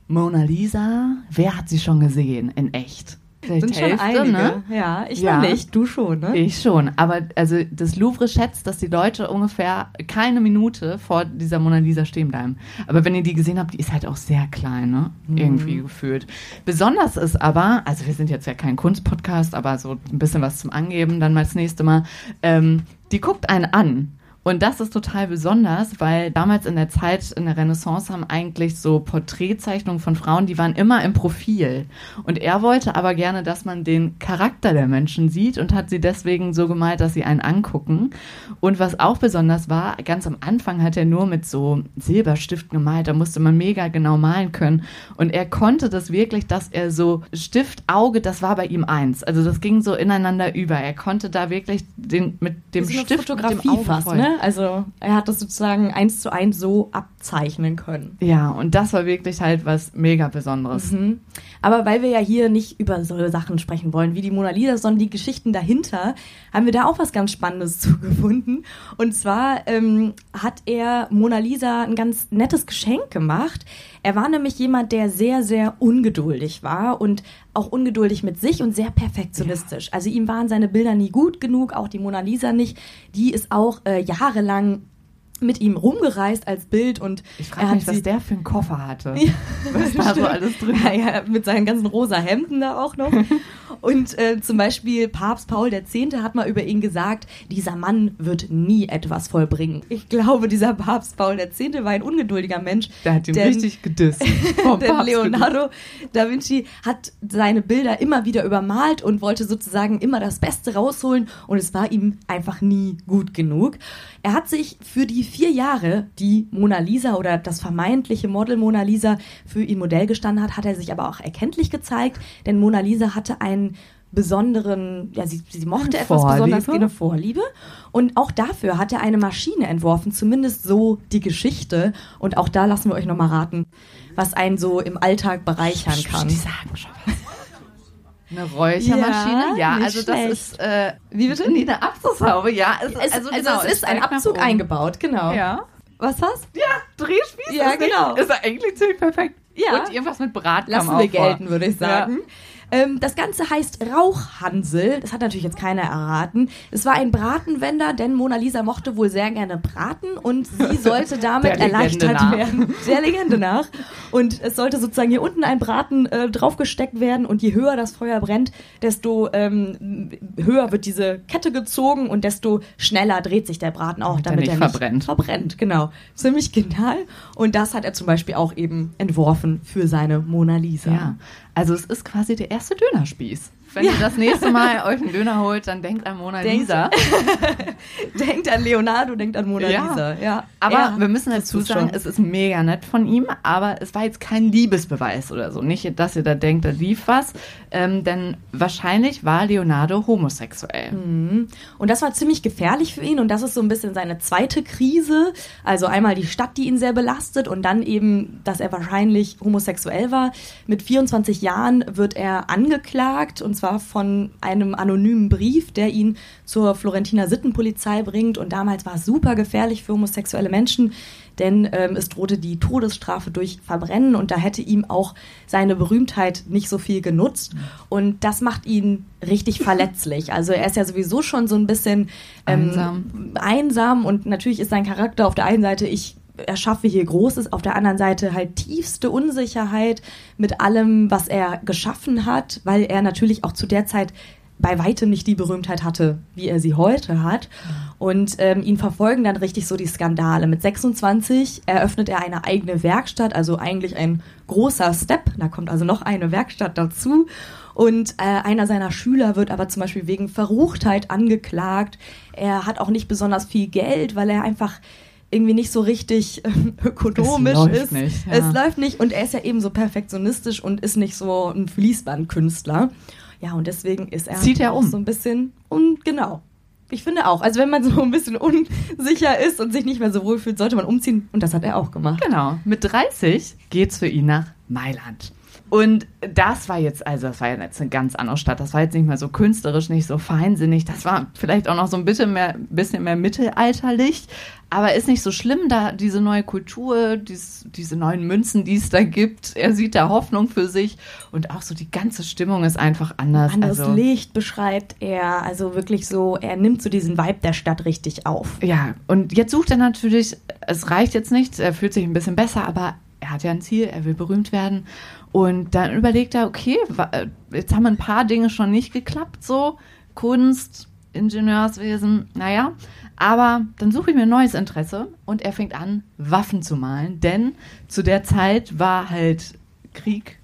Mona Lisa, wer hat sie schon gesehen in echt? Vielleicht Sind schon Hälfte, einige. ne? Ja, ich Ja. noch nicht, du schon, ne? Ich schon, aber also das Louvre schätzt, dass die Leute ungefähr keine Minute vor dieser Mona Lisa stehen bleiben. Aber wenn ihr die gesehen habt, die ist halt auch sehr klein, ne? Irgendwie gefühlt. Besonders ist aber, also wir sind jetzt ja kein Kunstpodcast, aber so ein bisschen was zum Angeben dann mal das nächste Mal. Ähm, die guckt einen an. Und das ist total besonders, weil damals in der Zeit in der Renaissance haben eigentlich so Porträtzeichnungen von Frauen, die waren immer im Profil. Und er wollte aber gerne, dass man den Charakter der Menschen sieht und hat sie deswegen so gemalt, dass sie einen angucken. Und was auch besonders war, ganz am Anfang hat er nur mit so Silberstiften gemalt, da musste man mega genau malen können. Und er konnte das wirklich, dass er so Stift, Auge, das war bei ihm eins. Also das ging so ineinander über. Er konnte da wirklich den, mit dem Stift, mit dem Auge fast, folgen. Ne? Also er hat das sozusagen eins zu eins so abzeichnen können. Ja, und das war wirklich halt was mega Besonderes. Mhm. Aber weil wir ja hier nicht über so Sachen sprechen wollen wie die Mona Lisa, sondern die Geschichten dahinter, haben wir da auch was ganz Spannendes zugefunden. Und zwar ähm, hat er Mona Lisa ein ganz nettes Geschenk gemacht. Er war nämlich jemand, der sehr, sehr ungeduldig war und auch ungeduldig mit sich und sehr perfektionistisch. Also ihm waren seine Bilder nie gut genug, auch die Mona Lisa nicht. Die ist auch äh, jahrelang mit ihm rumgereist als Bild und Ich frage mich, was der für einen Koffer hatte. Ja. Was da so alles drin ja, ja, mit seinen ganzen rosa Hemden da auch noch. Und äh, zum Beispiel Papst Paul X. hat mal über ihn gesagt, dieser Mann wird nie etwas vollbringen. Ich glaube, dieser Papst Paul X. war ein ungeduldiger Mensch. Der hat ihn denn- richtig gedisst. Denn Leonardo da Vinci hat seine Bilder immer wieder übermalt und wollte sozusagen immer das Beste rausholen und es war ihm einfach nie gut genug. Er hat sich für die vier Jahre, die Mona Lisa oder das vermeintliche Model Mona Lisa für ihn Modell gestanden hat, hat er sich aber auch erkenntlich gezeigt, denn Mona Lisa hatte einen besonderen, ja, sie, sie mochte etwas Vorliebe? besonders gerne Vorliebe. Und auch dafür hat er eine Maschine entworfen, zumindest so die Geschichte. Und auch da lassen wir euch nochmal raten, was einen so im Alltag bereichern kann. Die sagen schon was. Eine Räuchermaschine? Ja, Ja, nicht also das schlecht. ist, äh, Wie bitte? Nee, eine Abzugshaube, ja. Es, Es, also, also, genau, es ist ein Abzug oben. eingebaut, genau. Ja. Was hast? Ja, Drehspieß Ja, ist nicht- genau. Ist ja eigentlich ziemlich perfekt. Ja. Und irgendwas mit Brat kam Lassen wir vor. gelten, würde ich sagen. Ähm, das Ganze heißt Rauchhansel. Das hat natürlich jetzt keiner erraten. Es war ein Bratenwender, denn Mona Lisa mochte wohl sehr gerne braten und sie sollte damit erleichtert nach. werden. Der Legende nach. Und es sollte sozusagen hier unten ein Braten äh, draufgesteckt werden und je höher das Feuer brennt, desto ähm, höher wird diese Kette gezogen und desto schneller dreht sich der Braten auch, Damit er nicht er nicht verbrennt. verbrennt. Genau. Ziemlich genial. Und das hat er zum Beispiel auch eben entworfen für seine Mona Lisa. Ja, also es ist quasi der erste Dönerspieß. Wenn Ja. ihr das nächste Mal euch einen Döner holt, dann denkt an Mona Denkt- Lisa. denkt an Leonardo, denkt an Mona Ja. Lisa. Ja. Aber Ja, wir müssen dazu sagen, schon. es ist mega nett von ihm, aber es war jetzt kein Liebesbeweis oder so. Nicht, dass ihr da denkt, da lief was, ähm, denn wahrscheinlich war Leonardo homosexuell. Mhm. Und das war ziemlich gefährlich für ihn und das ist so ein bisschen seine zweite Krise. Also einmal die Stadt, die ihn sehr belastet und dann eben, dass er wahrscheinlich homosexuell war. Mit 24 Jahren wird er angeklagt und zwar von einem anonymen Brief, der ihn zur Florentiner Sittenpolizei bringt und damals war es super gefährlich für homosexuelle Menschen, denn ähm, es drohte die Todesstrafe durch Verbrennen und da hätte ihm auch seine Berühmtheit nicht so viel genutzt und das macht ihn richtig verletzlich. Also er ist ja sowieso schon so ein bisschen ähm, Einsam. einsam und natürlich ist sein Charakter auf der einen Seite, ich erschaffe hier Großes, auf der anderen Seite halt tiefste Unsicherheit mit allem, was er geschaffen hat, weil er natürlich auch zu der Zeit bei weitem nicht die Berühmtheit hatte, wie er sie heute hat. Und ähm, ihn verfolgen dann richtig so die Skandale. Mit 26 eröffnet er eine eigene Werkstatt, also eigentlich ein großer Step. Da kommt also noch eine Werkstatt dazu. Und äh, einer seiner Schüler wird aber zum Beispiel wegen Verruchtheit angeklagt. Er hat auch nicht besonders viel Geld, weil er einfach irgendwie nicht so richtig ähm, ökonomisch Es läuft ist. nicht, ja. Es läuft nicht und er ist ja eben so perfektionistisch und ist nicht so ein Fließbandkünstler. Ja, und deswegen ist er Zieht er auch um. so ein bisschen und genau. Ich finde auch, also wenn man so ein bisschen unsicher ist und sich nicht mehr so wohl fühlt, sollte man umziehen und das hat er auch gemacht. Genau. Mit 30 geht's für ihn nach Mailand. Und das war jetzt, also das war jetzt eine ganz andere Stadt. Das war jetzt nicht mehr so künstlerisch, nicht so feinsinnig. Das war vielleicht auch noch so ein bisschen mehr, bisschen mehr mittelalterlich. Aber ist nicht so schlimm, da diese neue Kultur, dies, diese neuen Münzen, die es da gibt. Er sieht da Hoffnung für sich. Und auch so die ganze Stimmung ist einfach anders. Anderes also, Licht beschreibt er, also wirklich so, er nimmt so diesen Vibe der Stadt richtig auf. Ja, und jetzt sucht er natürlich, es reicht jetzt nicht, er fühlt sich ein bisschen besser, aber er hat ja ein Ziel, er will berühmt werden. Und dann überlegt er, okay, äh, jetzt haben ein paar Dinge schon nicht geklappt, so Kunst, Ingenieurswesen, naja. Aber dann suche ich mir ein neues Interesse und er fängt an, Waffen zu malen, denn zu der Zeit war halt Krieg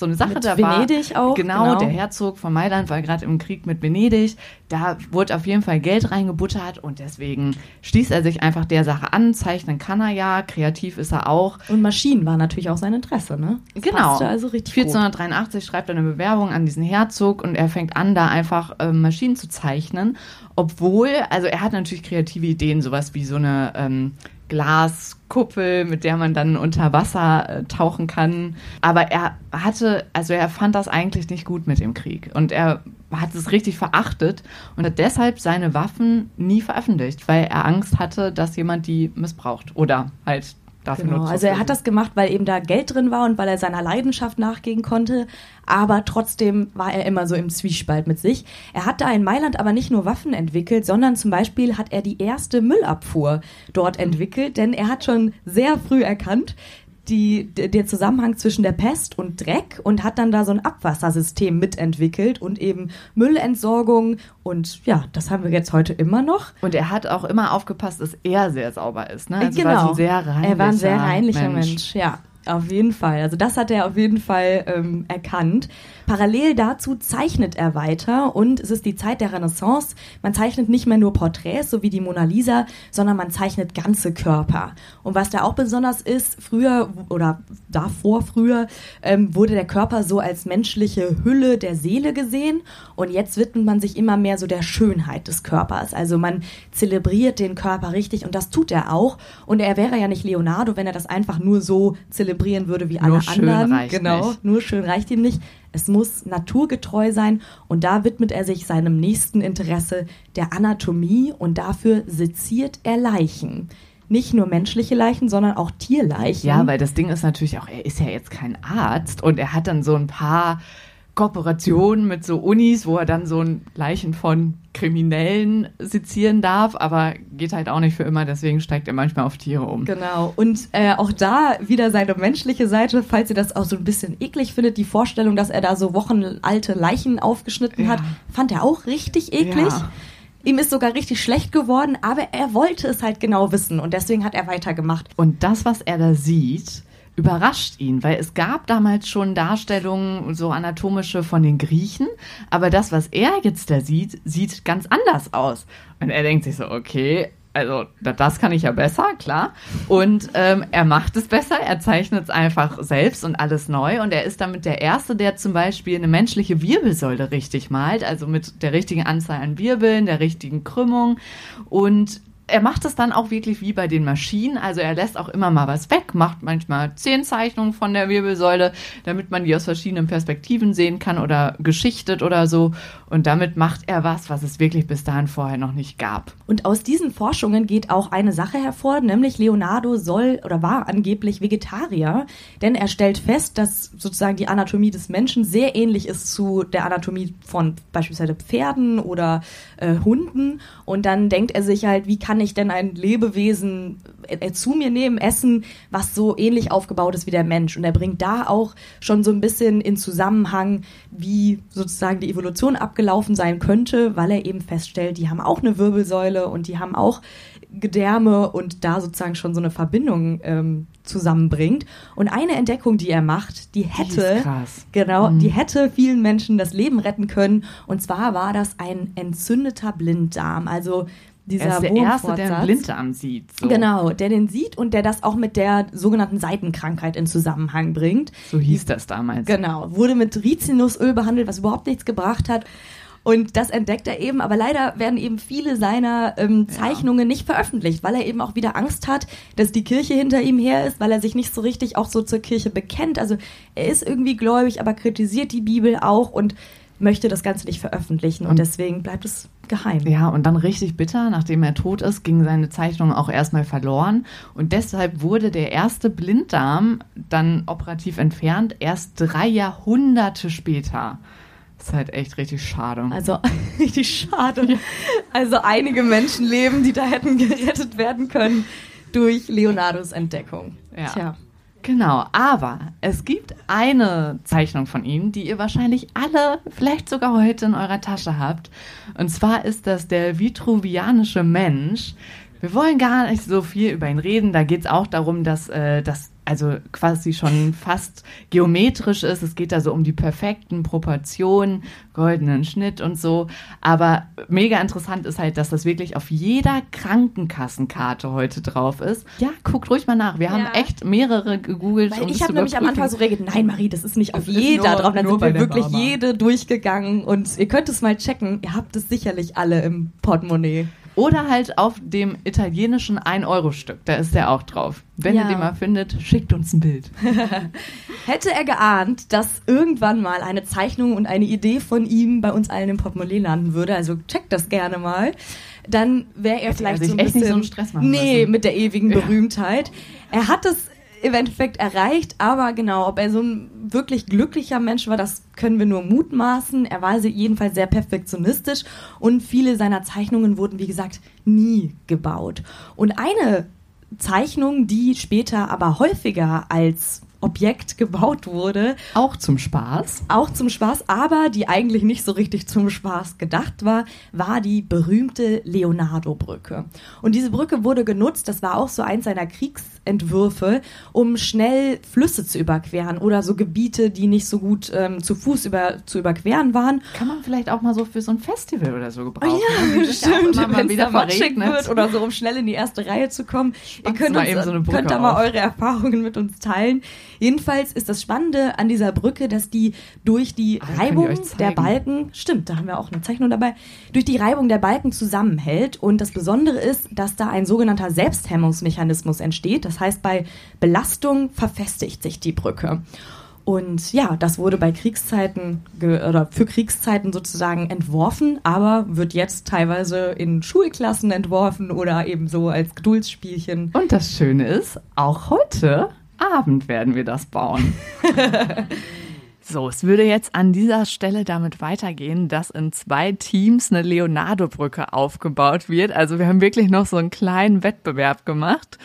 so eine Sache. Mit da Venedig war, auch, Genau, genau. der Herzog von Mailand war gerade im Krieg mit Venedig. Da wurde auf jeden Fall Geld reingebuttert und deswegen schließt er sich einfach der Sache an. Zeichnen kann er ja, kreativ ist er auch. Und Maschinen war natürlich auch sein Interesse, ne? Das Genau. also richtig gut. 1483 schreibt er eine Bewerbung an diesen Herzog und er fängt an, da einfach ähm, Maschinen zu zeichnen. Obwohl, also er hat natürlich kreative Ideen, sowas wie so eine ähm, Glaskuppel, mit der man dann unter Wasser äh, tauchen kann. Aber er hatte, also er fand das eigentlich nicht gut mit dem Krieg. Und er hat es richtig verachtet und hat deshalb seine Waffen nie veröffentlicht, weil er Angst hatte, dass jemand die missbraucht oder halt dafür Genau, also er hat das gemacht, weil eben da Geld drin war und weil er seiner Leidenschaft nachgehen konnte, aber trotzdem war er immer so im Zwiespalt mit sich. Er hat da in Mailand aber nicht nur Waffen entwickelt, sondern zum Beispiel hat er die erste Müllabfuhr dort entwickelt, denn er hat schon sehr früh erkannt, die, d- der Zusammenhang zwischen der Pest und Dreck und hat dann da so ein Abwassersystem mitentwickelt und eben Müllentsorgung und ja, das haben wir jetzt heute immer noch. Und er hat auch immer aufgepasst, dass er sehr sauber ist. Ne? Also genau. war ein sehr reinlicher er war ein sehr reinlicher Mensch. ja. Auf jeden Fall. Also das hat er auf jeden Fall ähm, erkannt. Parallel dazu zeichnet er weiter und es ist die Zeit der Renaissance. Man zeichnet nicht mehr nur Porträts, so wie die Mona Lisa, sondern man zeichnet ganze Körper. Und was da auch besonders ist, früher oder davor früher ähm, wurde der Körper so als menschliche Hülle der Seele gesehen und jetzt widmet man sich immer mehr so der Schönheit des Körpers. Also man zelebriert den Körper richtig und das tut er auch. Und er wäre ja nicht Leonardo, wenn er das einfach nur so zelebrieren würde wie alle Nur schön anderen. reicht genau, nicht. nur schön reicht ihm nicht. Es muss naturgetreu sein und da widmet er sich seinem nächsten Interesse der Anatomie und dafür seziert er Leichen. Nicht nur menschliche Leichen, sondern auch Tierleichen. Ja, weil das Ding ist natürlich auch, er ist ja jetzt kein Arzt und er hat dann so ein paar Kooperationen mit so Unis, wo er dann so ein Leichen von Kriminellen sezieren darf, aber geht halt auch nicht für immer, deswegen steigt er manchmal auf Tiere um. Genau. Und äh, auch da wieder seine menschliche Seite, falls ihr das auch so ein bisschen eklig findet, die Vorstellung, dass er da so wochenalte Leichen aufgeschnitten Ja. hat, fand er auch richtig eklig. Ja. Ihm ist sogar richtig schlecht geworden, aber er wollte es halt genau wissen und deswegen hat er weitergemacht. Und das, was er da sieht, überrascht ihn, weil es gab damals schon Darstellungen, so anatomische von den Griechen, aber das, was er jetzt da sieht, sieht ganz anders aus. Und er denkt sich so, okay, also da- das kann ich ja besser, klar. Und ähm, er macht es besser, er zeichnet es einfach selbst und alles neu. Und er ist damit der Erste, der zum Beispiel eine menschliche Wirbelsäule richtig malt, also mit der richtigen Anzahl an Wirbeln, der richtigen Krümmung. Und er macht es dann auch wirklich wie bei den Maschinen. Also er lässt auch immer mal was weg, macht manchmal zehn Zeichnungen von der Wirbelsäule, damit man die aus verschiedenen Perspektiven sehen kann oder geschichtet oder so. Und damit macht er was, was es wirklich bis dahin vorher noch nicht gab. Und aus diesen Forschungen geht auch eine Sache hervor, nämlich Leonardo soll oder war angeblich Vegetarier, denn er stellt fest, dass sozusagen die Anatomie des Menschen sehr ähnlich ist zu der Anatomie von beispielsweise Pferden oder äh, Hunden. Und dann denkt er sich halt, wie kann ich denn ein Lebewesen äh, zu mir nehmen, essen, was so ähnlich aufgebaut ist wie der Mensch. Und er bringt da auch schon so ein bisschen in Zusammenhang, wie sozusagen die Evolution abgelaufen sein könnte, weil er eben feststellt, die haben auch eine Wirbelsäule und die haben auch Gedärme und da sozusagen schon so eine Verbindung ähm, zusammenbringt. Und eine Entdeckung, die er macht, die hätte, Die genau, die hätte vielen Menschen das Leben retten können. Und zwar war das ein entzündeter Blinddarm. Also dieser Er ist der Erste, der einen. Blinddarm sieht. So. Genau, der den sieht und der das auch mit der sogenannten Seitenkrankheit in Zusammenhang bringt. So hieß das damals. Genau, wurde mit Rizinusöl behandelt, was überhaupt nichts gebracht hat. Und das entdeckt er eben, aber leider werden eben viele seiner ähm, Zeichnungen nicht veröffentlicht, weil er eben auch wieder Angst hat, dass die Kirche hinter ihm her ist, weil er sich nicht so richtig auch so zur Kirche bekennt. Also er ist irgendwie gläubig, aber kritisiert die Bibel auch und möchte das Ganze nicht veröffentlichen und, Und- deswegen bleibt es geheim. Ja, und dann richtig bitter, nachdem er tot ist, ging seine Zeichnung auch erstmal verloren. Und deshalb wurde der erste Blinddarm dann operativ entfernt, erst drei Jahrhunderte später. Das ist halt echt richtig schade. Also richtig schade. Also einige Menschenleben, die da hätten gerettet werden können durch Leonardos Entdeckung. Ja. Tja. Genau, aber es gibt eine Zeichnung von ihm, die ihr wahrscheinlich alle, vielleicht sogar heute in eurer Tasche habt. Und zwar ist das der vitruvianische Mensch. Wir wollen gar nicht so viel über ihn reden. Da geht es auch darum, dass äh, das also quasi schon fast geometrisch ist. Es geht da so um die perfekten Proportionen, goldenen Schnitt und so. Aber mega interessant ist halt, dass das wirklich auf jeder Krankenkassenkarte heute drauf ist. Ja, guckt ruhig mal nach. Wir haben Ja. echt mehrere gegoogelt. Weil um ich habe nämlich am. Anfang so reagiert, nein Marie, das ist nicht auf Das jeder nur- drauf. Dann sind wir wirklich Mama. jede durchgegangen und ihr könnt es mal checken. Ihr habt es sicherlich alle im Portemonnaie. Oder halt auf dem italienischen 1-Euro-Stück. Da ist der auch drauf. Wenn Ja. ihr den mal findet, schickt uns ein Bild. Hätte er geahnt, dass irgendwann mal eine Zeichnung und eine Idee von ihm bei uns allen im Portemonnaie landen würde, also checkt das gerne mal, dann wäre er vielleicht sich so ein echt bisschen... nicht so einen Stress machen Nee, müssen. mit der ewigen Ja. Berühmtheit. Er hat es im Endeffekt erreicht, aber genau, ob er so ein wirklich glücklicher Mensch war, das können wir nur mutmaßen. Er war jedenfalls sehr perfektionistisch und viele seiner Zeichnungen wurden, wie gesagt, nie gebaut. Und eine Zeichnung, die später aber häufiger als Objekt gebaut wurde, Auch zum Spaß. auch zum Spaß, aber die eigentlich nicht so richtig zum Spaß gedacht war, war die berühmte Leonardo-Brücke. Und diese Brücke wurde genutzt, das war auch so eins seiner Kriegsentwürfe, um schnell Flüsse zu überqueren oder so Gebiete, die nicht so gut ähm, zu Fuß über, zu überqueren waren. Kann man vielleicht auch mal so für so ein Festival oder so gebrauchen. Ja, sich ja auch immer mal wenn's wieder verregnet. wird oder so, um schnell in die erste Reihe zu kommen. Ihr Spannst könnt, mal uns, so könnt da mal eure Erfahrungen mit uns teilen. Jedenfalls ist das Spannende an dieser Brücke, dass die durch die Ah, Reibung der. Balken, stimmt, da haben wir auch eine Zeichnung dabei, durch die Reibung der Balken zusammenhält. Und das Besondere ist, dass da ein sogenannter Selbsthemmungsmechanismus entsteht. Das heißt, bei Belastung verfestigt sich die Brücke. Und ja, das wurde bei Kriegszeiten oder für Kriegszeiten sozusagen entworfen, aber wird jetzt teilweise in Schulklassen entworfen oder eben so als Geduldsspielchen. Und das Schöne ist, auch heute Abend werden wir das bauen. So, es würde jetzt an dieser Stelle damit weitergehen, dass in zwei Teams eine Leonardo-Brücke aufgebaut wird. Also wir haben wirklich noch so einen kleinen Wettbewerb gemacht.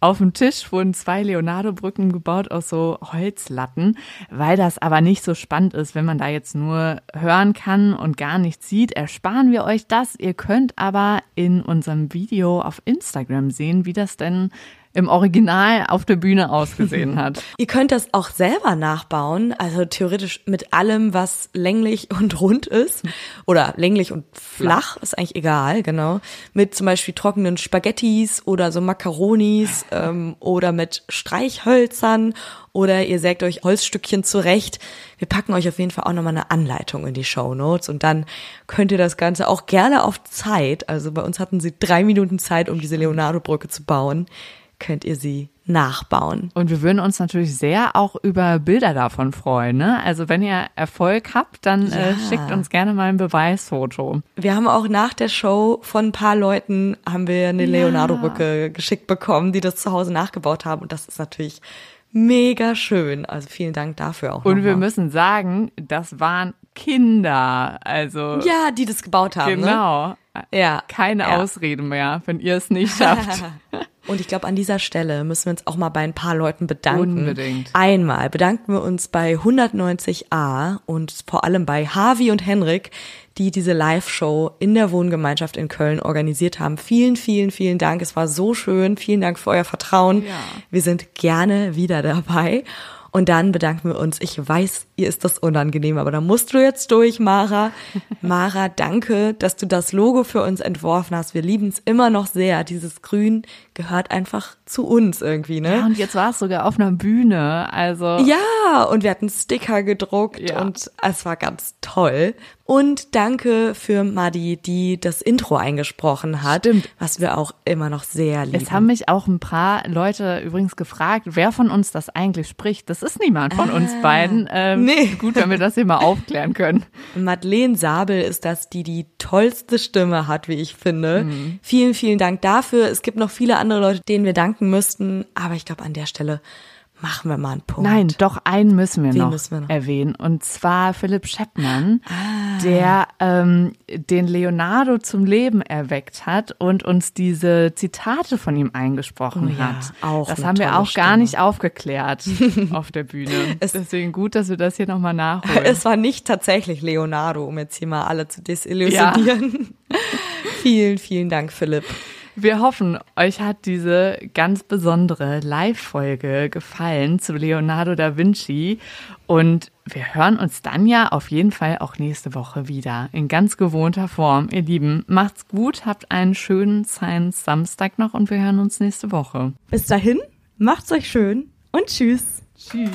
Auf dem Tisch wurden zwei Leonardo-Brücken gebaut aus so Holzlatten. Weil das aber nicht so spannend ist, wenn man da jetzt nur hören kann und gar nichts sieht, ersparen wir euch das. Ihr könnt aber in unserem Video auf Instagram sehen, wie das denn im Original auf der Bühne ausgesehen hat. Ihr könnt das auch selber nachbauen, also theoretisch mit allem, was länglich und rund ist oder länglich und flach, ist eigentlich egal, genau. Mit zum Beispiel trockenen Spaghettis oder so Macaronis ähm, oder mit Streichhölzern oder ihr sägt euch Holzstückchen zurecht. Wir packen euch auf jeden Fall auch nochmal eine Anleitung in die Show Notes und dann könnt ihr das Ganze auch gerne auf Zeit, also bei uns hatten sie drei Minuten Zeit, um diese Leonardo-Brücke zu bauen, könnt ihr sie nachbauen. Und wir würden uns natürlich sehr auch über Bilder davon freuen. Ne? Also wenn ihr Erfolg habt, dann äh, Ja. schickt uns gerne mal ein Beweisfoto. Wir haben auch nach der Show von ein paar Leuten haben wir eine Leonardo-Brücke geschickt bekommen, die das zu Hause nachgebaut haben. Und das ist natürlich mega schön. Also vielen Dank dafür auch. Und wir nochmal. müssen sagen, das waren Kinder. Also Ja, die das gebaut haben. Ne? genau. Ja. Keine Ja. Ausrede mehr, wenn ihr es nicht schafft. Und ich glaube, an dieser Stelle müssen wir uns auch mal bei ein paar Leuten bedanken. Unbedingt. Einmal bedanken wir uns bei 190a und vor allem bei Harvey und Henrik, die diese Live-Show in der Wohngemeinschaft in Köln organisiert haben. Vielen, vielen, vielen Dank. Es war so schön. Vielen Dank für euer Vertrauen. Wir sind gerne wieder dabei. Und dann bedanken wir uns. Ich weiß, ihr ist das unangenehm, aber da musst du jetzt durch, Mara. Mara, danke, dass du das Logo für uns entworfen hast. Wir lieben es immer noch sehr. Dieses Grün gehört einfach zu uns irgendwie, ne? Ja, und jetzt war es sogar auf einer Bühne. Also Ja, und wir hatten Sticker gedruckt Ja. und es war ganz toll. Und danke für Madi, die das Intro eingesprochen hat, Stimmt. was wir auch immer noch sehr lieben. Es haben mich auch ein paar Leute übrigens gefragt, wer von uns das eigentlich spricht. Das ist niemand von uns beiden. Ähm, nee. Gut, wenn wir das hier mal aufklären können. Madeleine Sabel ist das, die die tollste Stimme hat, wie ich finde. Vielen, vielen Dank dafür. Es gibt noch viele andere Leute, denen wir danken müssten, aber ich glaube, an der Stelle machen wir mal einen Punkt. Nein, doch einen müssen wir, noch, müssen wir noch? erwähnen. Und zwar Philipp Scheppmann, Ah. der ähm, den Leonardo zum Leben erweckt hat und uns diese Zitate von ihm eingesprochen Oh ja, hat. auch das haben wir auch gar Stimme. nicht aufgeklärt auf der Bühne. Deswegen gut, dass wir das hier nochmal nachholen. Es war nicht tatsächlich Leonardo, um jetzt hier mal alle zu desillusionieren. vielen, vielen Dank, Philipp. Wir hoffen, euch hat diese ganz besondere Live-Folge gefallen zu Leonardo da Vinci. Und wir hören uns dann ja auf jeden Fall auch nächste Woche wieder in ganz gewohnter Form. Ihr Lieben, macht's gut, habt einen schönen Science Samstag noch und wir hören uns nächste Woche. Bis dahin, macht's euch schön und tschüss. Tschüss.